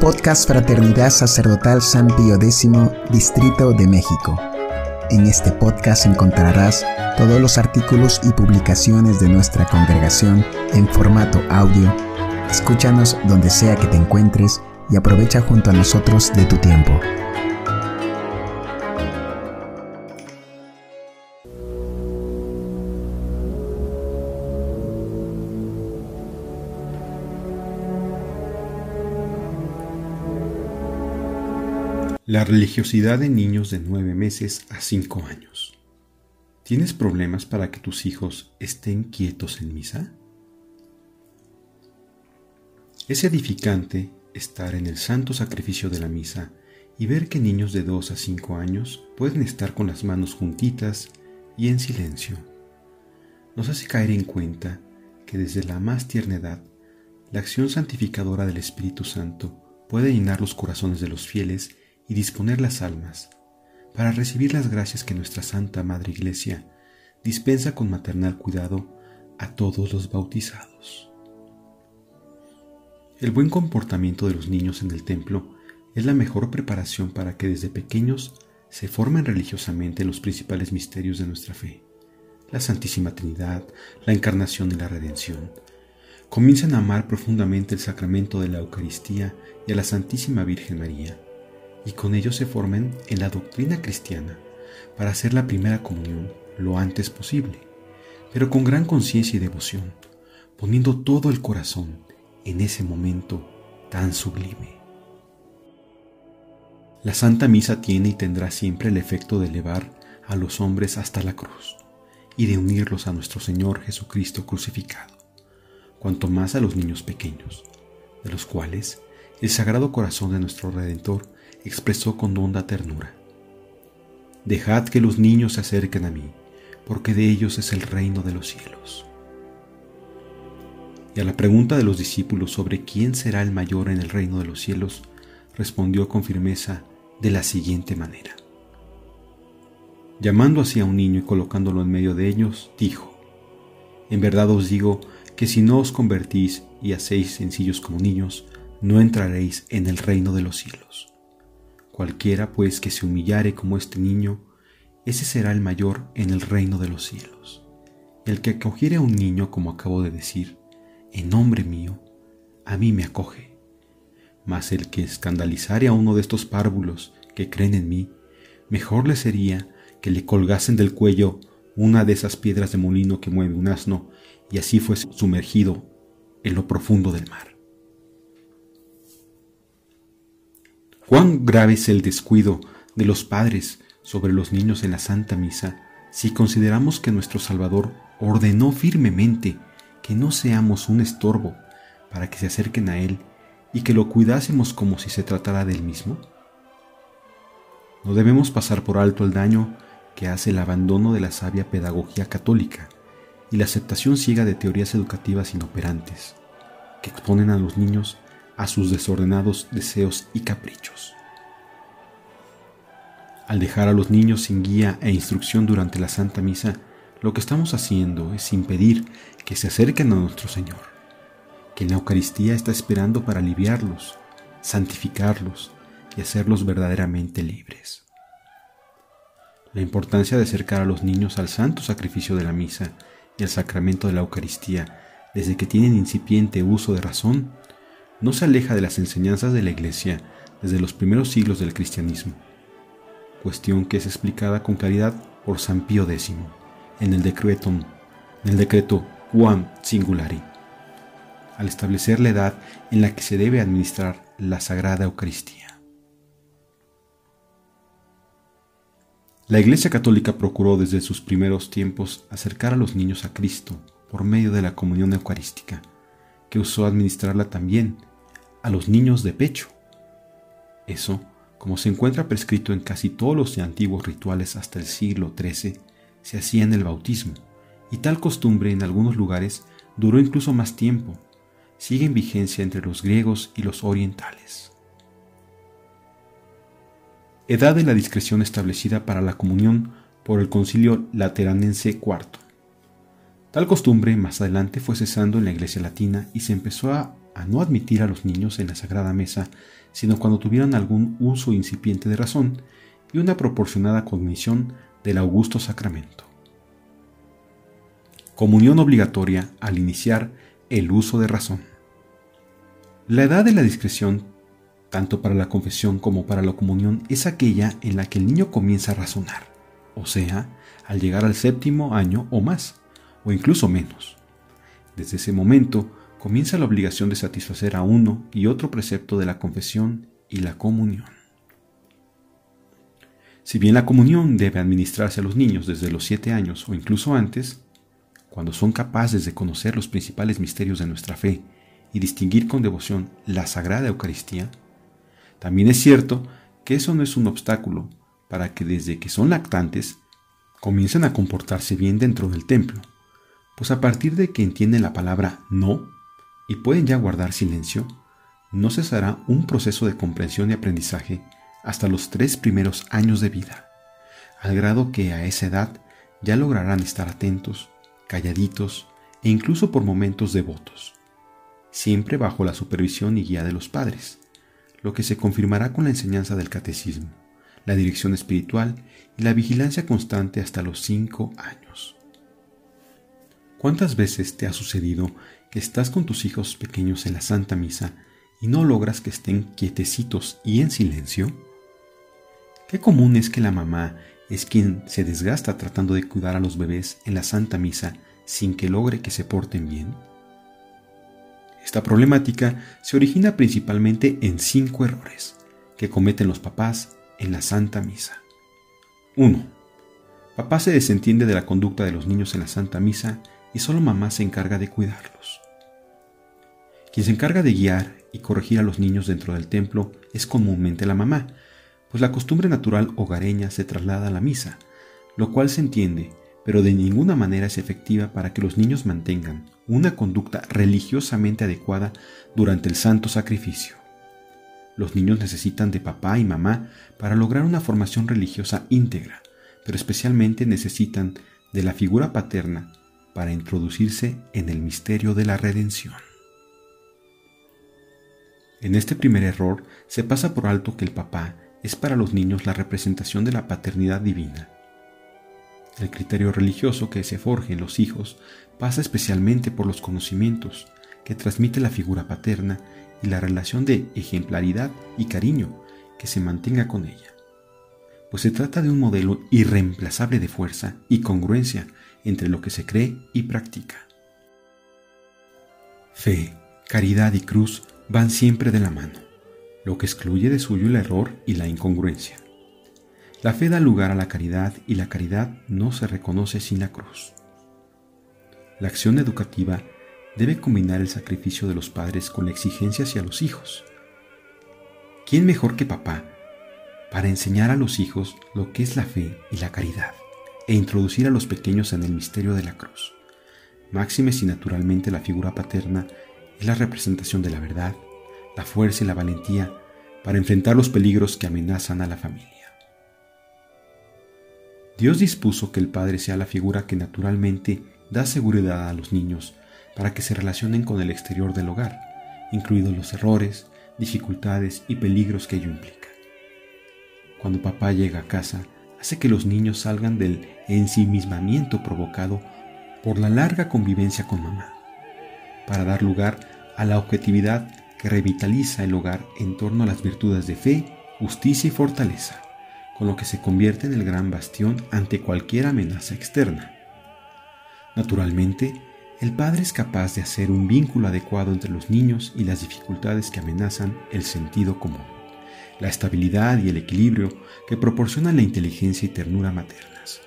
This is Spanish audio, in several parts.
Podcast Fraternidad Sacerdotal San Pío X, Distrito de México. En este podcast encontrarás todos los artículos y publicaciones de nuestra congregación en formato audio. Escúchanos donde sea que te encuentres y aprovecha junto a nosotros de tu tiempo. La religiosidad de niños de 9 meses a 5 años. ¿Tienes problemas para que tus hijos estén quietos en misa? Es edificante estar en el santo sacrificio de la misa y ver que niños de 2 a 5 años pueden estar con las manos juntitas y en silencio. Nos hace caer en cuenta que desde la más tierna edad, la acción santificadora del Espíritu Santo puede llenar los corazones de los fieles y disponer las almas para recibir las gracias que nuestra Santa Madre Iglesia dispensa con maternal cuidado a todos los bautizados. El buen comportamiento de los niños en el templo es la mejor preparación para que desde pequeños se formen religiosamente los principales misterios de nuestra fe, la Santísima Trinidad, la Encarnación y la Redención. Comiencen a amar profundamente el sacramento de la Eucaristía y a la Santísima Virgen María y con ello se formen en la doctrina cristiana para hacer la primera comunión lo antes posible, pero con gran conciencia y devoción, poniendo todo el corazón en ese momento tan sublime. La Santa Misa tiene y tendrá siempre el efecto de elevar a los hombres hasta la cruz y de unirlos a nuestro Señor Jesucristo crucificado, cuanto más a los niños pequeños, de los cuales el Sagrado Corazón de nuestro Redentor expresó con honda ternura. Dejad que los niños se acerquen a mí, porque de ellos es el reino de los cielos. Y a la pregunta de los discípulos sobre quién será el mayor en el reino de los cielos, respondió con firmeza de la siguiente manera. Llamando así a un niño y colocándolo en medio de ellos, dijo, En verdad os digo que si no os convertís y hacéis sencillos como niños, no entraréis en el reino de los cielos. Cualquiera pues que se humillare como este niño, ese será el mayor en el reino de los cielos. El que acogiere a un niño, como acabo de decir, en nombre mío, a mí me acoge. Mas el que escandalizare a uno de estos párvulos que creen en mí, mejor le sería que le colgasen del cuello una de esas piedras de molino que mueve un asno y así fuese sumergido en lo profundo del mar. Cuán grave es el descuido de los padres sobre los niños en la Santa Misa si consideramos que nuestro Salvador ordenó firmemente que no seamos un estorbo para que se acerquen a Él y que lo cuidásemos como si se tratara de Él mismo. No debemos pasar por alto el daño que hace el abandono de la sabia pedagogía católica y la aceptación ciega de teorías educativas inoperantes, que exponen a los niños a sus desordenados deseos y caprichos. Al dejar a los niños sin guía e instrucción durante la Santa Misa, lo que estamos haciendo es impedir que se acerquen a nuestro Señor, que en la Eucaristía está esperando para aliviarlos, santificarlos y hacerlos verdaderamente libres. La importancia de acercar a los niños al santo sacrificio de la misa y al sacramento de la Eucaristía desde que tienen incipiente uso de razón no se aleja de las enseñanzas de la Iglesia desde los primeros siglos del cristianismo, cuestión que es explicada con claridad por San Pío X en el, en el decreto Quam Singulari, al establecer la edad en la que se debe administrar la Sagrada Eucaristía. La Iglesia Católica procuró desde sus primeros tiempos acercar a los niños a Cristo por medio de la comunión eucarística, que usó administrarla también a los niños de pecho. Eso, como se encuentra prescrito en casi todos los antiguos rituales hasta el siglo XIII, se hacía en el bautismo, y tal costumbre en algunos lugares duró incluso más tiempo, sigue en vigencia entre los griegos y los orientales. Edad de la discreción establecida para la comunión por el concilio lateranense IV. Tal costumbre más adelante fue cesando en la iglesia latina y se empezó a a no admitir a los niños en la Sagrada Mesa, sino cuando tuvieran algún uso incipiente de razón y una proporcionada cognición del augusto sacramento. Comunión obligatoria al iniciar el uso de razón. La edad de la discreción, tanto para la confesión como para la comunión, es aquella en la que el niño comienza a razonar, o sea, al llegar al séptimo año o más, o incluso menos. Desde ese momento comienza la obligación de satisfacer a uno y otro precepto de la confesión y la comunión. Si bien la comunión debe administrarse a los niños desde los siete años o incluso antes, cuando son capaces de conocer los principales misterios de nuestra fe y distinguir con devoción la Sagrada Eucaristía, también es cierto que eso no es un obstáculo para que desde que son lactantes comiencen a comportarse bien dentro del templo, pues a partir de que entienden la palabra no y pueden ya guardar silencio, no cesará un proceso de comprensión y aprendizaje hasta los tres primeros años de vida, al grado que a esa edad ya lograrán estar atentos, calladitos e incluso por momentos devotos, siempre bajo la supervisión y guía de los padres, lo que se confirmará con la enseñanza del catecismo, la dirección espiritual y la vigilancia constante hasta los cinco años. ¿Cuántas veces te ha sucedido que estás con tus hijos pequeños en la Santa Misa y no logras que estén quietecitos y en silencio? Qué común es que la mamá es quien se desgasta tratando de cuidar a los bebés en la Santa Misa sin que logre que se porten bien. Esta problemática se origina principalmente en cinco errores que cometen los papás en la Santa Misa. 1. Papá se desentiende de la conducta de los niños en la Santa Misa y solo mamá se encarga de cuidarlos. Quien se encarga de guiar y corregir a los niños dentro del templo es comúnmente la mamá, pues la costumbre natural hogareña se traslada a la misa, lo cual se entiende, pero de ninguna manera es efectiva para que los niños mantengan una conducta religiosamente adecuada durante el santo sacrificio. Los niños necesitan de papá y mamá para lograr una formación religiosa íntegra, pero especialmente necesitan de la figura paterna para introducirse en el misterio de la redención. En este primer error se pasa por alto que el papá es para los niños la representación de la paternidad divina. El criterio religioso que se forje en los hijos pasa especialmente por los conocimientos que transmite la figura paterna y la relación de ejemplaridad y cariño que se mantenga con ella, pues se trata de un modelo irreemplazable de fuerza y congruencia entre lo que se cree y practica. Fe, caridad y cruz van siempre de la mano, lo que excluye de suyo el error y la incongruencia. La fe da lugar a la caridad y la caridad no se reconoce sin la cruz. La acción educativa debe combinar el sacrificio de los padres con la exigencia hacia los hijos. ¿Quién mejor que papá para enseñar a los hijos lo que es la fe y la caridad? e introducir a los pequeños en el misterio de la cruz. Máxime si naturalmente la figura paterna es la representación de la verdad, la fuerza y la valentía para enfrentar los peligros que amenazan a la familia. Dios dispuso que el Padre sea la figura que naturalmente da seguridad a los niños para que se relacionen con el exterior del hogar, incluidos los errores, dificultades y peligros que ello implica. Cuando papá llega a casa, hace que los niños salgan del ensimismamiento provocado por la larga convivencia con mamá, para dar lugar a la objetividad que revitaliza el hogar en torno a las virtudes de fe, justicia y fortaleza, con lo que se convierte en el gran bastión ante cualquier amenaza externa. Naturalmente, el padre es capaz de hacer un vínculo adecuado entre los niños y las dificultades que amenazan el sentido común la estabilidad y el equilibrio que proporcionan la inteligencia y ternura maternas.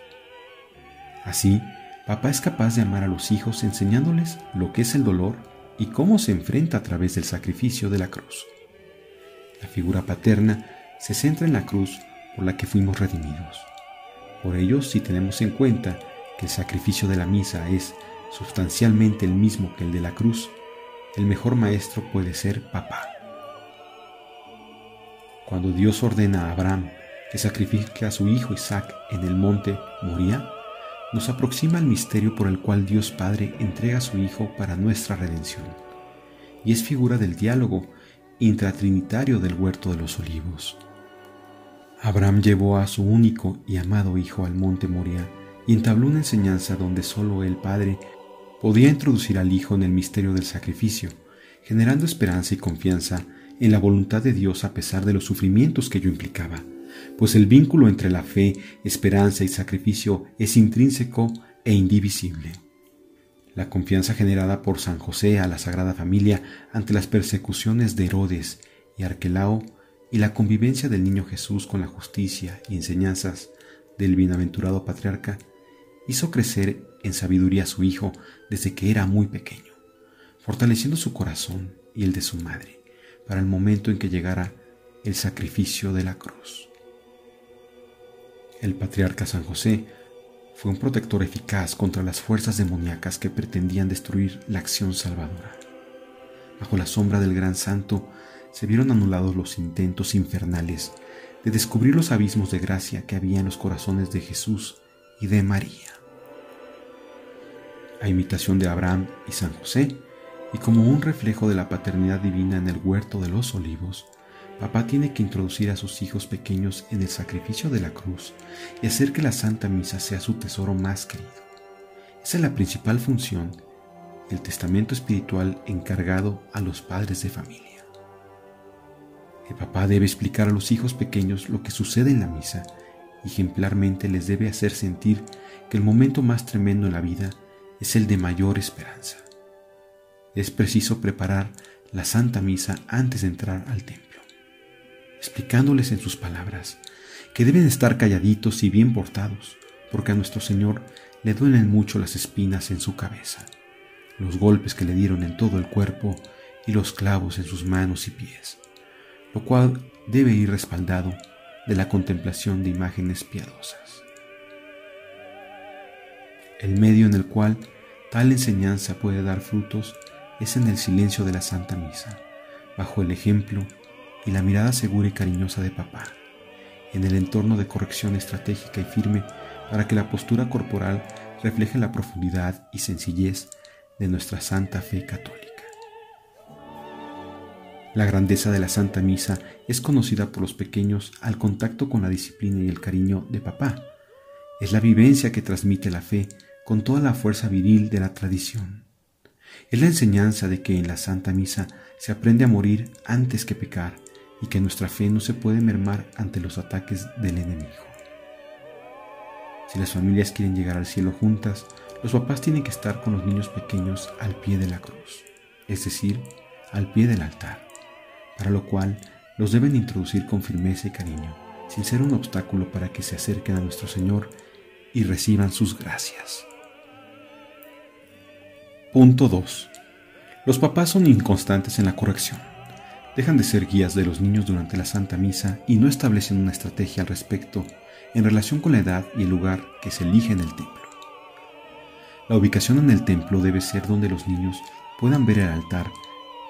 Así, papá es capaz de amar a los hijos enseñándoles lo que es el dolor y cómo se enfrenta a través del sacrificio de la cruz. La figura paterna se centra en la cruz por la que fuimos redimidos. Por ello, si tenemos en cuenta que el sacrificio de la misa es sustancialmente el mismo que el de la cruz, el mejor maestro puede ser papá. Cuando Dios ordena a Abraham que sacrifique a su hijo Isaac en el monte Moría, nos aproxima al misterio por el cual Dios Padre entrega a su Hijo para nuestra redención. y es figura del diálogo intratrinitario del huerto de los olivos. Abraham llevó a su único y amado hijo al monte Moria y entabló una enseñanza donde solo el Padre podía introducir al Hijo en el misterio del sacrificio, generando esperanza y confianza en la voluntad de Dios a pesar de los sufrimientos que ello implicaba, pues el vínculo entre la fe, esperanza y sacrificio es intrínseco e indivisible. La confianza generada por San José a la Sagrada Familia ante las persecuciones de Herodes y Arquelao y la convivencia del niño Jesús con la justicia y enseñanzas del bienaventurado patriarca hizo crecer en sabiduría a su hijo desde que era muy pequeño, fortaleciendo su corazón y el de su madre para el momento en que llegara el sacrificio de la cruz. El patriarca San José fue un protector eficaz contra las fuerzas demoníacas que pretendían destruir la acción salvadora. Bajo la sombra del gran santo se vieron anulados los intentos infernales de descubrir los abismos de gracia que había en los corazones de Jesús y de María. A imitación de Abraham y San José, y como un reflejo de la paternidad divina en el huerto de los olivos, Papá tiene que introducir a sus hijos pequeños en el sacrificio de la cruz y hacer que la Santa Misa sea su tesoro más querido. Esa es la principal función, el testamento espiritual encargado a los padres de familia. El papá debe explicar a los hijos pequeños lo que sucede en la misa y ejemplarmente les debe hacer sentir que el momento más tremendo en la vida es el de mayor esperanza. Es preciso preparar la Santa Misa antes de entrar al templo explicándoles en sus palabras que deben estar calladitos y bien portados, porque a nuestro Señor le duelen mucho las espinas en su cabeza, los golpes que le dieron en todo el cuerpo y los clavos en sus manos y pies, lo cual debe ir respaldado de la contemplación de imágenes piadosas. El medio en el cual tal enseñanza puede dar frutos es en el silencio de la Santa Misa, bajo el ejemplo y la mirada segura y cariñosa de papá, en el entorno de corrección estratégica y firme para que la postura corporal refleje la profundidad y sencillez de nuestra santa fe católica. La grandeza de la Santa Misa es conocida por los pequeños al contacto con la disciplina y el cariño de papá. Es la vivencia que transmite la fe con toda la fuerza viril de la tradición. Es la enseñanza de que en la Santa Misa se aprende a morir antes que pecar y que nuestra fe no se puede mermar ante los ataques del enemigo. Si las familias quieren llegar al cielo juntas, los papás tienen que estar con los niños pequeños al pie de la cruz, es decir, al pie del altar, para lo cual los deben introducir con firmeza y cariño, sin ser un obstáculo para que se acerquen a nuestro Señor y reciban sus gracias. Punto 2. Los papás son inconstantes en la corrección dejan de ser guías de los niños durante la Santa Misa y no establecen una estrategia al respecto en relación con la edad y el lugar que se elige en el templo. La ubicación en el templo debe ser donde los niños puedan ver el altar,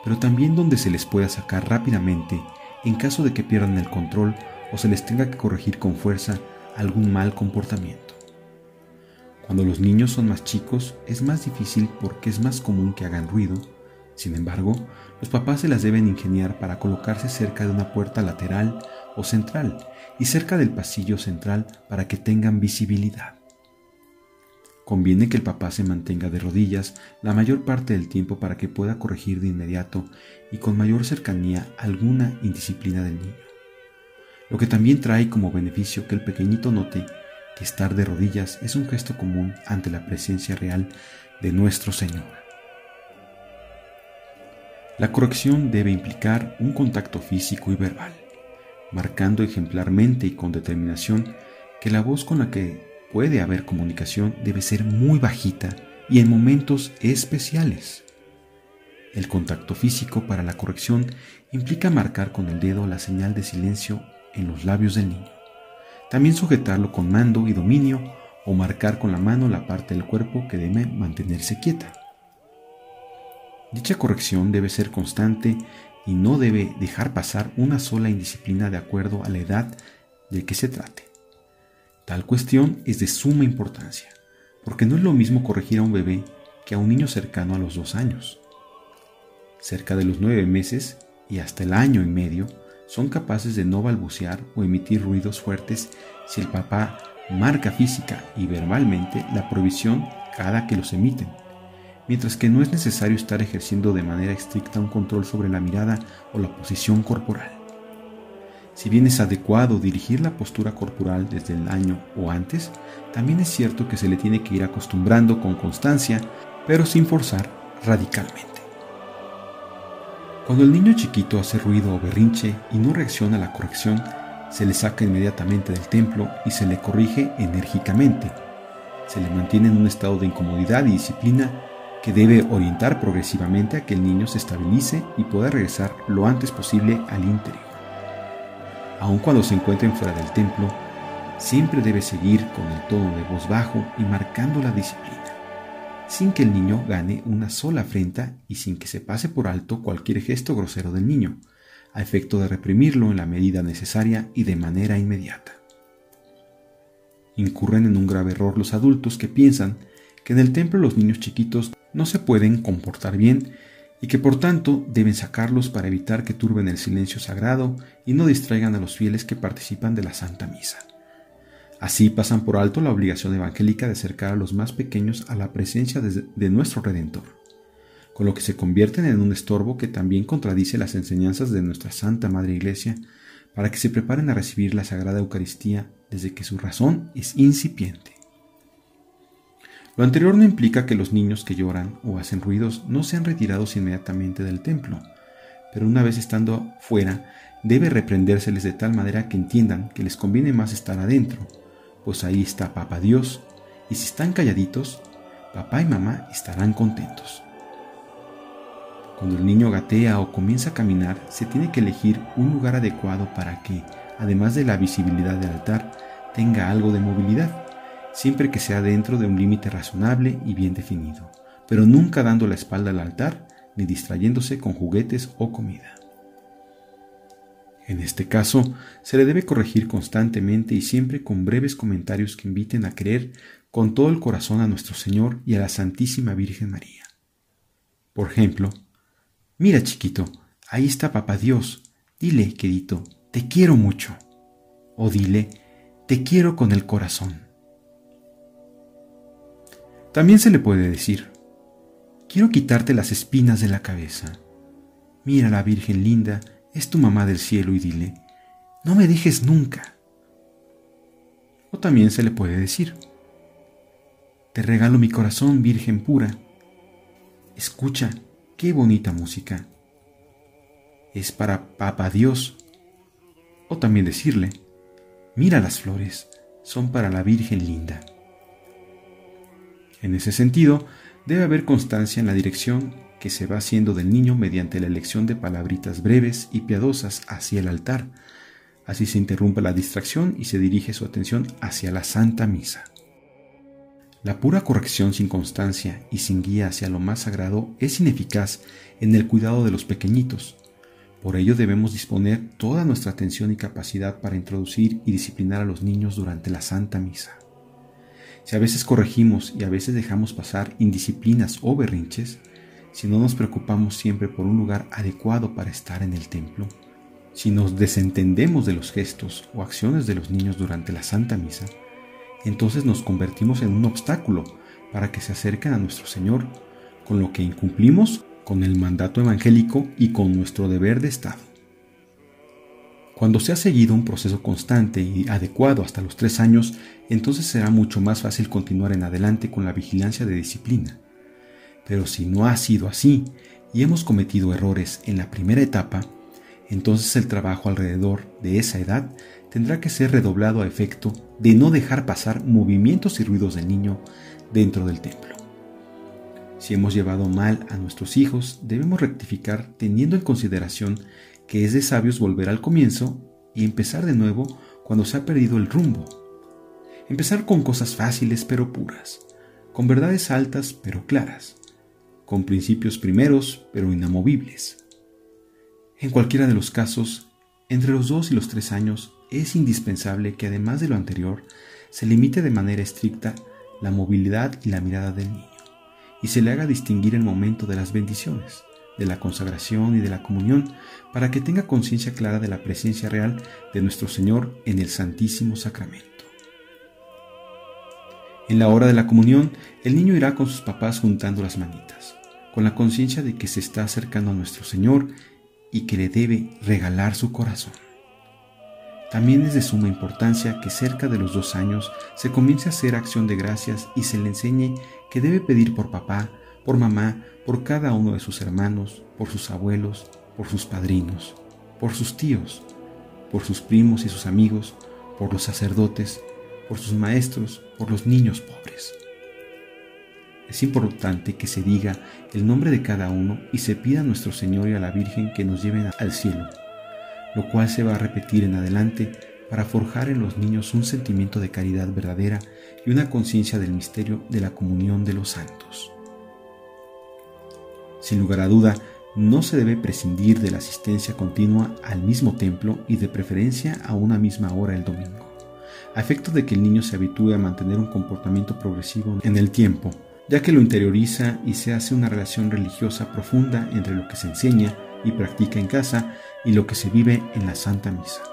pero también donde se les pueda sacar rápidamente en caso de que pierdan el control o se les tenga que corregir con fuerza algún mal comportamiento. Cuando los niños son más chicos es más difícil porque es más común que hagan ruido sin embargo, los papás se las deben ingeniar para colocarse cerca de una puerta lateral o central y cerca del pasillo central para que tengan visibilidad. Conviene que el papá se mantenga de rodillas la mayor parte del tiempo para que pueda corregir de inmediato y con mayor cercanía alguna indisciplina del niño. Lo que también trae como beneficio que el pequeñito note que estar de rodillas es un gesto común ante la presencia real de nuestro Señor. La corrección debe implicar un contacto físico y verbal, marcando ejemplarmente y con determinación que la voz con la que puede haber comunicación debe ser muy bajita y en momentos especiales. El contacto físico para la corrección implica marcar con el dedo la señal de silencio en los labios del niño. También sujetarlo con mando y dominio o marcar con la mano la parte del cuerpo que debe mantenerse quieta. Dicha corrección debe ser constante y no debe dejar pasar una sola indisciplina de acuerdo a la edad de que se trate. Tal cuestión es de suma importancia, porque no es lo mismo corregir a un bebé que a un niño cercano a los dos años. cerca de los nueve meses y hasta el año y medio, son capaces de no balbucear o emitir ruidos fuertes si el papá marca física y verbalmente la prohibición cada que los emiten, mientras que no es necesario estar ejerciendo de manera estricta un control sobre la mirada o la posición corporal. Si bien es adecuado dirigir la postura corporal desde el año o antes, también es cierto que se le tiene que ir acostumbrando con constancia, pero sin forzar radicalmente. Cuando el niño chiquito hace ruido o berrinche y no reacciona a la corrección, se le saca inmediatamente del templo y se le corrige enérgicamente. Se le mantiene en un estado de incomodidad y disciplina que debe orientar progresivamente a que el niño se estabilice y pueda regresar lo antes posible al interior aun cuando se encuentren fuera del templo, siempre debe seguir con el tono de voz bajo y marcando la disciplina, sin que el niño gane una sola afrenta y sin que se pase por alto cualquier gesto grosero del niño, a efecto de reprimirlo en la medida necesaria y de manera inmediata. Incurren en un grave error los adultos que piensan que en el templo los niños chiquitos no se pueden comportar bien y que por tanto deben sacarlos para evitar que turben el silencio sagrado y no distraigan a los fieles que participan de la Santa Misa. Así pasan por alto la obligación evangélica de acercar a los más pequeños a la presencia de, nuestro Redentor, con lo que se convierten en un estorbo que también contradice las enseñanzas de nuestra Santa Madre Iglesia para que se preparen a recibir la Sagrada Eucaristía desde que su razón es incipiente. Lo anterior no implica que los niños que lloran o hacen ruidos no sean retirados inmediatamente del templo, pero una vez estando fuera, debe reprendérseles de tal manera que entiendan que les conviene más estar adentro, pues ahí está Papá Dios, y si están calladitos, papá y mamá estarán contentos. Cuando el niño gatea o comienza a caminar, se tiene que elegir un lugar adecuado para que, además de la visibilidad del altar, tenga algo de movilidad siempre que sea dentro de un límite razonable y bien definido, pero nunca dando la espalda al altar ni distrayéndose con juguetes o comida. En este caso, se le debe corregir constantemente y siempre con breves comentarios que inviten a creer con todo el corazón a nuestro Señor y a la Santísima Virgen María. Por ejemplo, mira chiquito, ahí está Papá Dios, dile, querido, te quiero mucho. O dile, te quiero con el corazón. También se le puede decir, quiero quitarte las espinas de la cabeza. Mira la Virgen linda, es tu mamá del cielo y dile, no me dejes nunca. O también se le puede decir, te regalo mi corazón, Virgen pura. Escucha, qué bonita música. Es para Papa Dios. O también decirle, mira las flores, son para la Virgen linda. En ese sentido, debe haber constancia en la dirección que se va haciendo del niño mediante la elección de palabritas breves y piadosas hacia el altar. Así se interrumpe la distracción y se dirige su atención hacia la Santa Misa. La pura corrección sin constancia y sin guía hacia lo más sagrado es ineficaz en el cuidado de los pequeñitos. Por ello debemos disponer toda nuestra atención y capacidad para introducir y disciplinar a los niños durante la Santa Misa. Si a veces corregimos y a veces dejamos pasar indisciplinas o berrinches, si no nos preocupamos siempre por un lugar adecuado para estar en el templo, si nos desentendemos de los gestos o acciones de los niños durante la Santa Misa, entonces nos convertimos en un obstáculo para que se acerquen a nuestro Señor, con lo que incumplimos con el mandato evangélico y con nuestro deber de Estado. Cuando se ha seguido un proceso constante y adecuado hasta los tres años, entonces será mucho más fácil continuar en adelante con la vigilancia de disciplina. Pero si no ha sido así y hemos cometido errores en la primera etapa, entonces el trabajo alrededor de esa edad tendrá que ser redoblado a efecto de no dejar pasar movimientos y ruidos del niño dentro del templo. Si hemos llevado mal a nuestros hijos, debemos rectificar teniendo en consideración que es de sabios volver al comienzo y empezar de nuevo cuando se ha perdido el rumbo. Empezar con cosas fáciles pero puras, con verdades altas pero claras, con principios primeros pero inamovibles. En cualquiera de los casos, entre los dos y los tres años es indispensable que además de lo anterior se limite de manera estricta la movilidad y la mirada del niño, y se le haga distinguir el momento de las bendiciones, de la consagración y de la comunión, para que tenga conciencia clara de la presencia real de nuestro Señor en el Santísimo Sacramento. En la hora de la comunión, el niño irá con sus papás juntando las manitas, con la conciencia de que se está acercando a nuestro Señor y que le debe regalar su corazón. También es de suma importancia que cerca de los dos años se comience a hacer acción de gracias y se le enseñe que debe pedir por papá, por mamá, por cada uno de sus hermanos, por sus abuelos, por sus padrinos, por sus tíos, por sus primos y sus amigos, por los sacerdotes, por sus maestros, por los niños pobres. Es importante que se diga el nombre de cada uno y se pida a nuestro Señor y a la Virgen que nos lleven al cielo lo cual se va a repetir en adelante para forjar en los niños un sentimiento de caridad verdadera y una conciencia del misterio de la comunión de los santos. Sin lugar a duda, no se debe prescindir de la asistencia continua al mismo templo y de preferencia a una misma hora el domingo, a efecto de que el niño se habitúe a mantener un comportamiento progresivo en el tiempo, ya que lo interioriza y se hace una relación religiosa profunda entre lo que se enseña y practica en casa y lo que se vive en la Santa Misa.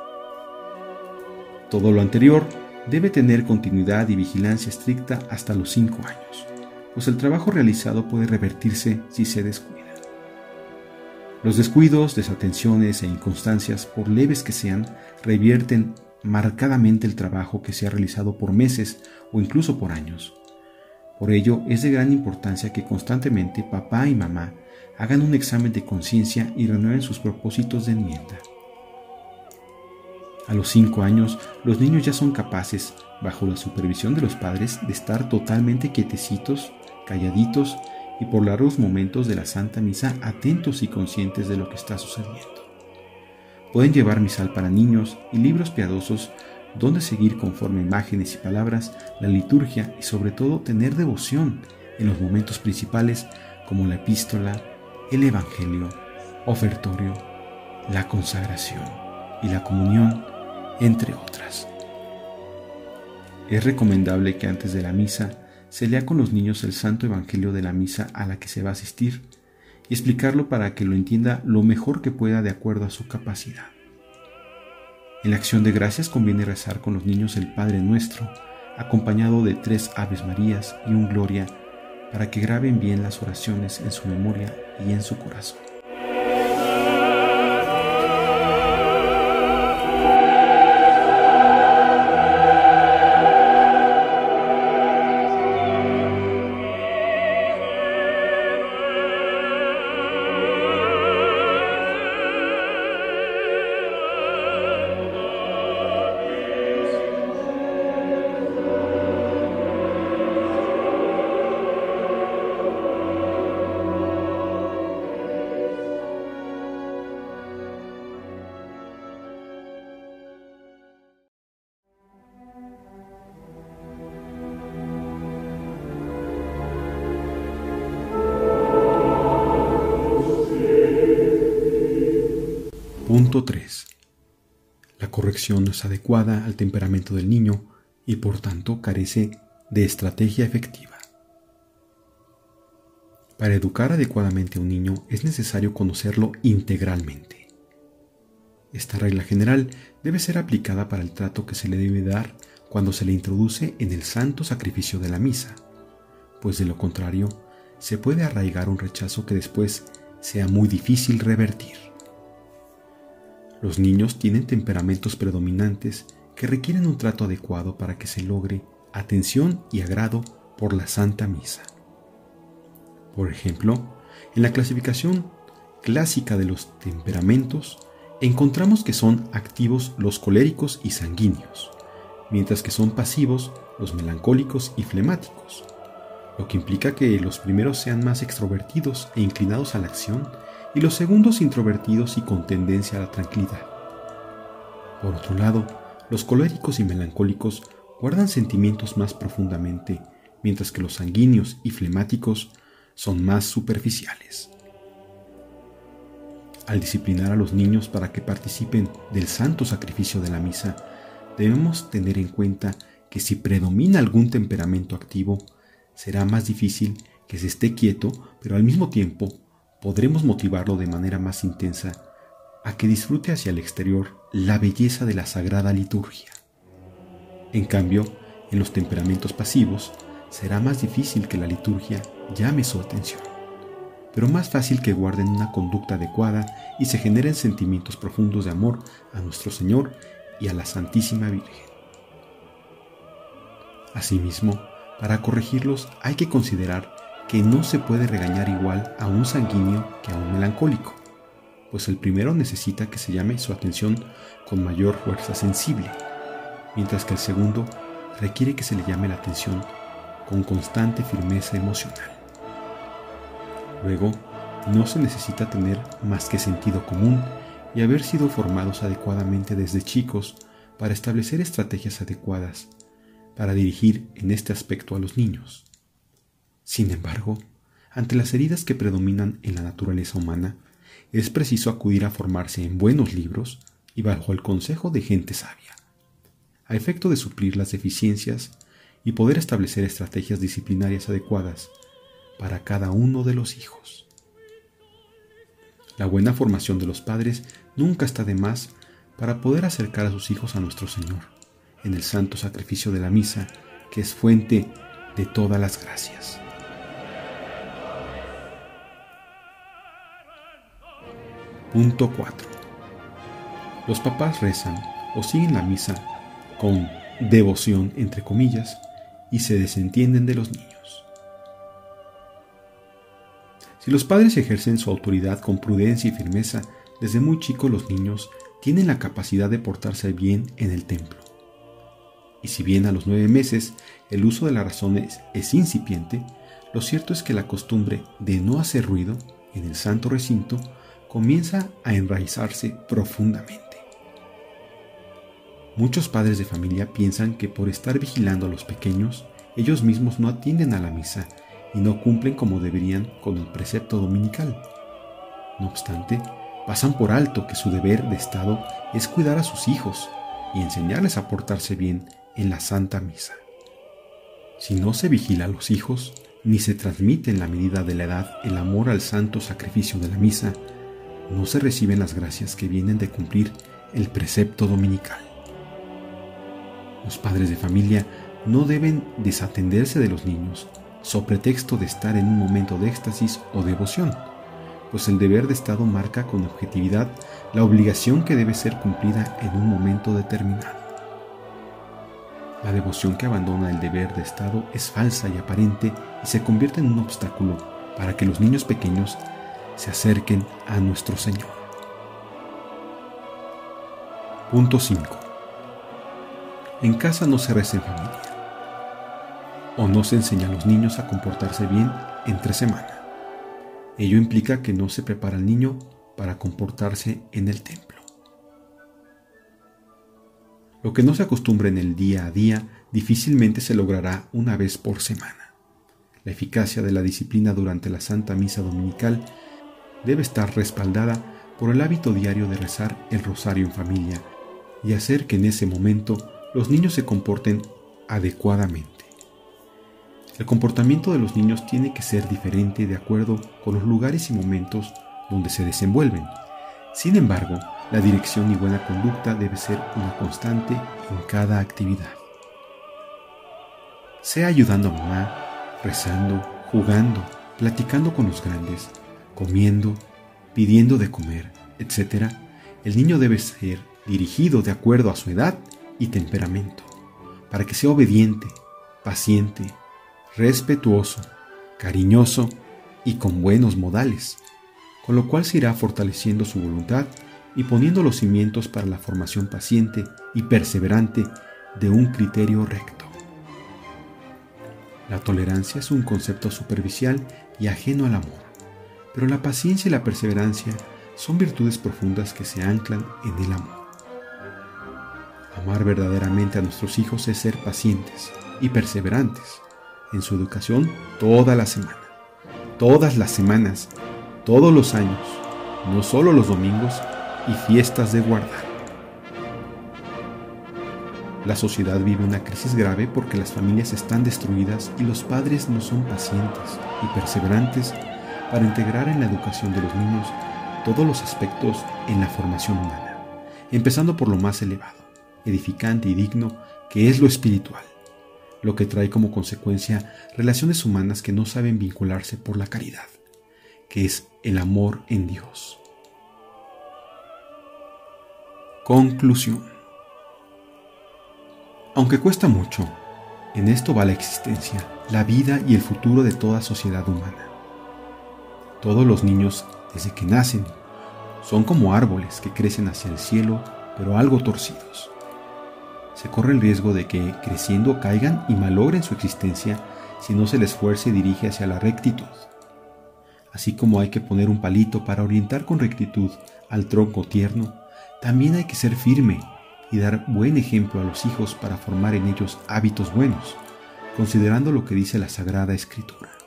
Todo lo anterior debe tener continuidad y vigilancia estricta hasta los cinco años, pues el trabajo realizado puede revertirse si se descuida. Los descuidos, desatenciones e inconstancias, por leves que sean, revierten marcadamente el trabajo que se ha realizado por meses o incluso por años. Por ello es de gran importancia que constantemente papá y mamá hagan un examen de conciencia y renueven sus propósitos de enmienda. A los cinco años, los niños ya son capaces, bajo la supervisión de los padres, de estar totalmente quietecitos, calladitos y por largos momentos de la Santa Misa atentos y conscientes de lo que está sucediendo. Pueden llevar misal para niños y libros piadosos donde seguir conforme imágenes y palabras la liturgia y sobre todo tener devoción en los momentos principales como la epístola, el Evangelio, ofertorio, la consagración y la comunión, entre otras. Es recomendable que antes de la misa se lea con los niños el Santo Evangelio de la misa a la que se va a asistir y explicarlo para que lo entienda lo mejor que pueda de acuerdo a su capacidad. En la acción de gracias conviene rezar con los niños el Padre Nuestro, acompañado de tres Aves Marías y un Gloria para que graben bien las oraciones en su memoria y en su corazón. Punto 3. La corrección no es adecuada al temperamento del niño y por tanto carece de estrategia efectiva. Para educar adecuadamente a un niño es necesario conocerlo integralmente. Esta regla general debe ser aplicada para el trato que se le debe dar cuando se le introduce en el santo sacrificio de la misa, pues de lo contrario se puede arraigar un rechazo que después sea muy difícil revertir. Los niños tienen temperamentos predominantes que requieren un trato adecuado para que se logre atención y agrado por la Santa Misa. Por ejemplo, en la clasificación clásica de los temperamentos, encontramos que son activos los coléricos y sanguíneos, mientras que son pasivos los melancólicos y flemáticos, lo que implica que los primeros sean más extrovertidos e inclinados a la acción y los segundos introvertidos y con tendencia a la tranquilidad. Por otro lado, los coléricos y melancólicos guardan sentimientos más profundamente, mientras que los sanguíneos y flemáticos son más superficiales. Al disciplinar a los niños para que participen del santo sacrificio de la misa, debemos tener en cuenta que si predomina algún temperamento activo, será más difícil que se esté quieto, pero al mismo tiempo podremos motivarlo de manera más intensa a que disfrute hacia el exterior la belleza de la sagrada liturgia. En cambio, en los temperamentos pasivos será más difícil que la liturgia llame su atención, pero más fácil que guarden una conducta adecuada y se generen sentimientos profundos de amor a nuestro Señor y a la Santísima Virgen. Asimismo, para corregirlos hay que considerar que no se puede regañar igual a un sanguíneo que a un melancólico, pues el primero necesita que se llame su atención con mayor fuerza sensible, mientras que el segundo requiere que se le llame la atención con constante firmeza emocional. Luego, no se necesita tener más que sentido común y haber sido formados adecuadamente desde chicos para establecer estrategias adecuadas para dirigir en este aspecto a los niños. Sin embargo, ante las heridas que predominan en la naturaleza humana, es preciso acudir a formarse en buenos libros y bajo el consejo de gente sabia, a efecto de suplir las deficiencias y poder establecer estrategias disciplinarias adecuadas para cada uno de los hijos. La buena formación de los padres nunca está de más para poder acercar a sus hijos a nuestro Señor, en el santo sacrificio de la misa, que es fuente de todas las gracias. Punto 4. Los papás rezan o siguen la misa con devoción, entre comillas, y se desentienden de los niños. Si los padres ejercen su autoridad con prudencia y firmeza, desde muy chicos los niños tienen la capacidad de portarse bien en el templo. Y si bien a los nueve meses el uso de la razón es, es incipiente, lo cierto es que la costumbre de no hacer ruido en el santo recinto comienza a enraizarse profundamente. Muchos padres de familia piensan que por estar vigilando a los pequeños, ellos mismos no atienden a la misa y no cumplen como deberían con el precepto dominical. No obstante, pasan por alto que su deber de Estado es cuidar a sus hijos y enseñarles a portarse bien en la Santa Misa. Si no se vigila a los hijos, ni se transmite en la medida de la edad el amor al santo sacrificio de la misa, no se reciben las gracias que vienen de cumplir el precepto dominical. Los padres de familia no deben desatenderse de los niños, so pretexto de estar en un momento de éxtasis o devoción, pues el deber de Estado marca con objetividad la obligación que debe ser cumplida en un momento determinado. La devoción que abandona el deber de Estado es falsa y aparente y se convierte en un obstáculo para que los niños pequeños se acerquen a nuestro Señor. Punto 5. En casa no se reza en familia. O no se enseña a los niños a comportarse bien entre semana. Ello implica que no se prepara al niño para comportarse en el templo. Lo que no se acostumbra en el día a día difícilmente se logrará una vez por semana. La eficacia de la disciplina durante la Santa Misa Dominical debe estar respaldada por el hábito diario de rezar el rosario en familia y hacer que en ese momento los niños se comporten adecuadamente. El comportamiento de los niños tiene que ser diferente de acuerdo con los lugares y momentos donde se desenvuelven. Sin embargo, la dirección y buena conducta debe ser una constante en cada actividad. Sea ayudando a mamá, rezando, jugando, platicando con los grandes, comiendo, pidiendo de comer, etc., el niño debe ser dirigido de acuerdo a su edad y temperamento, para que sea obediente, paciente, respetuoso, cariñoso y con buenos modales, con lo cual se irá fortaleciendo su voluntad y poniendo los cimientos para la formación paciente y perseverante de un criterio recto. La tolerancia es un concepto superficial y ajeno al amor pero la paciencia y la perseverancia son virtudes profundas que se anclan en el amor. Amar verdaderamente a nuestros hijos es ser pacientes y perseverantes en su educación toda la semana, todas las semanas, todos los años, no solo los domingos y fiestas de guardar. La sociedad vive una crisis grave porque las familias están destruidas y los padres no son pacientes y perseverantes para integrar en la educación de los niños todos los aspectos en la formación humana, empezando por lo más elevado, edificante y digno, que es lo espiritual, lo que trae como consecuencia relaciones humanas que no saben vincularse por la caridad, que es el amor en Dios. Conclusión. Aunque cuesta mucho, en esto va la existencia, la vida y el futuro de toda sociedad humana. Todos los niños, desde que nacen, son como árboles que crecen hacia el cielo, pero algo torcidos. Se corre el riesgo de que, creciendo, caigan y malogren su existencia si no se les fuerce y dirige hacia la rectitud. Así como hay que poner un palito para orientar con rectitud al tronco tierno, también hay que ser firme y dar buen ejemplo a los hijos para formar en ellos hábitos buenos, considerando lo que dice la Sagrada Escritura.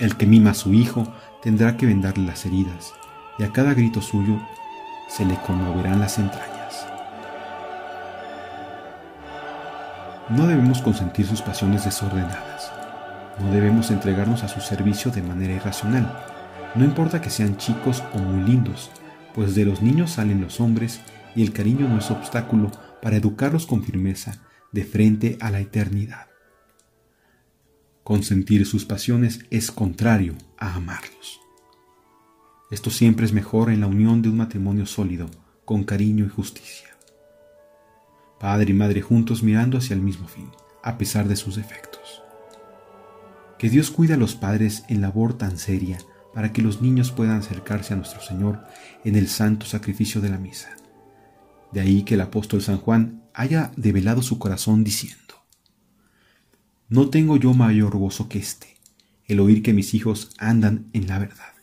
El que mima a su hijo tendrá que vendarle las heridas, y a cada grito suyo se le conmoverán las entrañas. No debemos consentir sus pasiones desordenadas. No debemos entregarnos a su servicio de manera irracional. No importa que sean chicos o muy lindos, pues de los niños salen los hombres y el cariño no es obstáculo para educarlos con firmeza de frente a la eternidad. Consentir sus pasiones es contrario a amarlos. Esto siempre es mejor en la unión de un matrimonio sólido, con cariño y justicia. Padre y madre juntos mirando hacia el mismo fin, a pesar de sus defectos. Que Dios cuide a los padres en labor tan seria para que los niños puedan acercarse a nuestro Señor en el santo sacrificio de la misa. De ahí que el apóstol San Juan haya develado su corazón diciendo, No tengo yo mayor gozo que este, el oír que mis hijos andan en la verdad.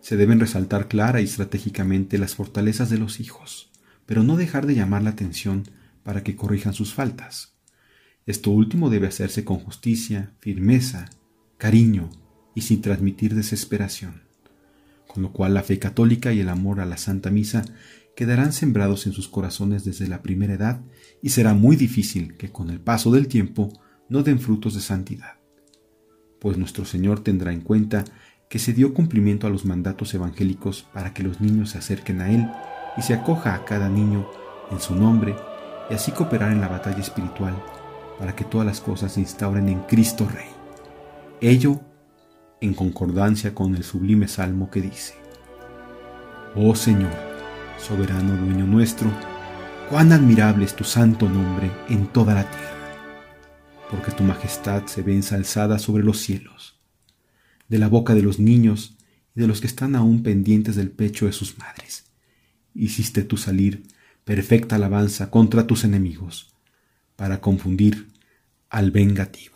Se deben resaltar clara y estratégicamente las fortalezas de los hijos, pero no dejar de llamar la atención para que corrijan sus faltas. Esto último debe hacerse con justicia, firmeza cariño y sin transmitir desesperación, con lo cual la fe católica y el amor a la Santa Misa quedarán sembrados en sus corazones desde la primera edad y será muy difícil que con el paso del tiempo no den frutos de santidad, pues nuestro Señor tendrá en cuenta que se dio cumplimiento a los mandatos evangélicos para que los niños se acerquen a Él y se acoja a cada niño en su nombre y así cooperar en la batalla espiritual para que todas las cosas se instauren en Cristo Rey. Ello en concordancia con el sublime salmo que dice, Oh Señor, soberano dueño nuestro, cuán admirable es tu santo nombre en toda la tierra, porque tu majestad se ve ensalzada sobre los cielos, de la boca de los niños y de los que están aún pendientes del pecho de sus madres. Hiciste tú salir perfecta alabanza contra tus enemigos, para confundir al vengativo.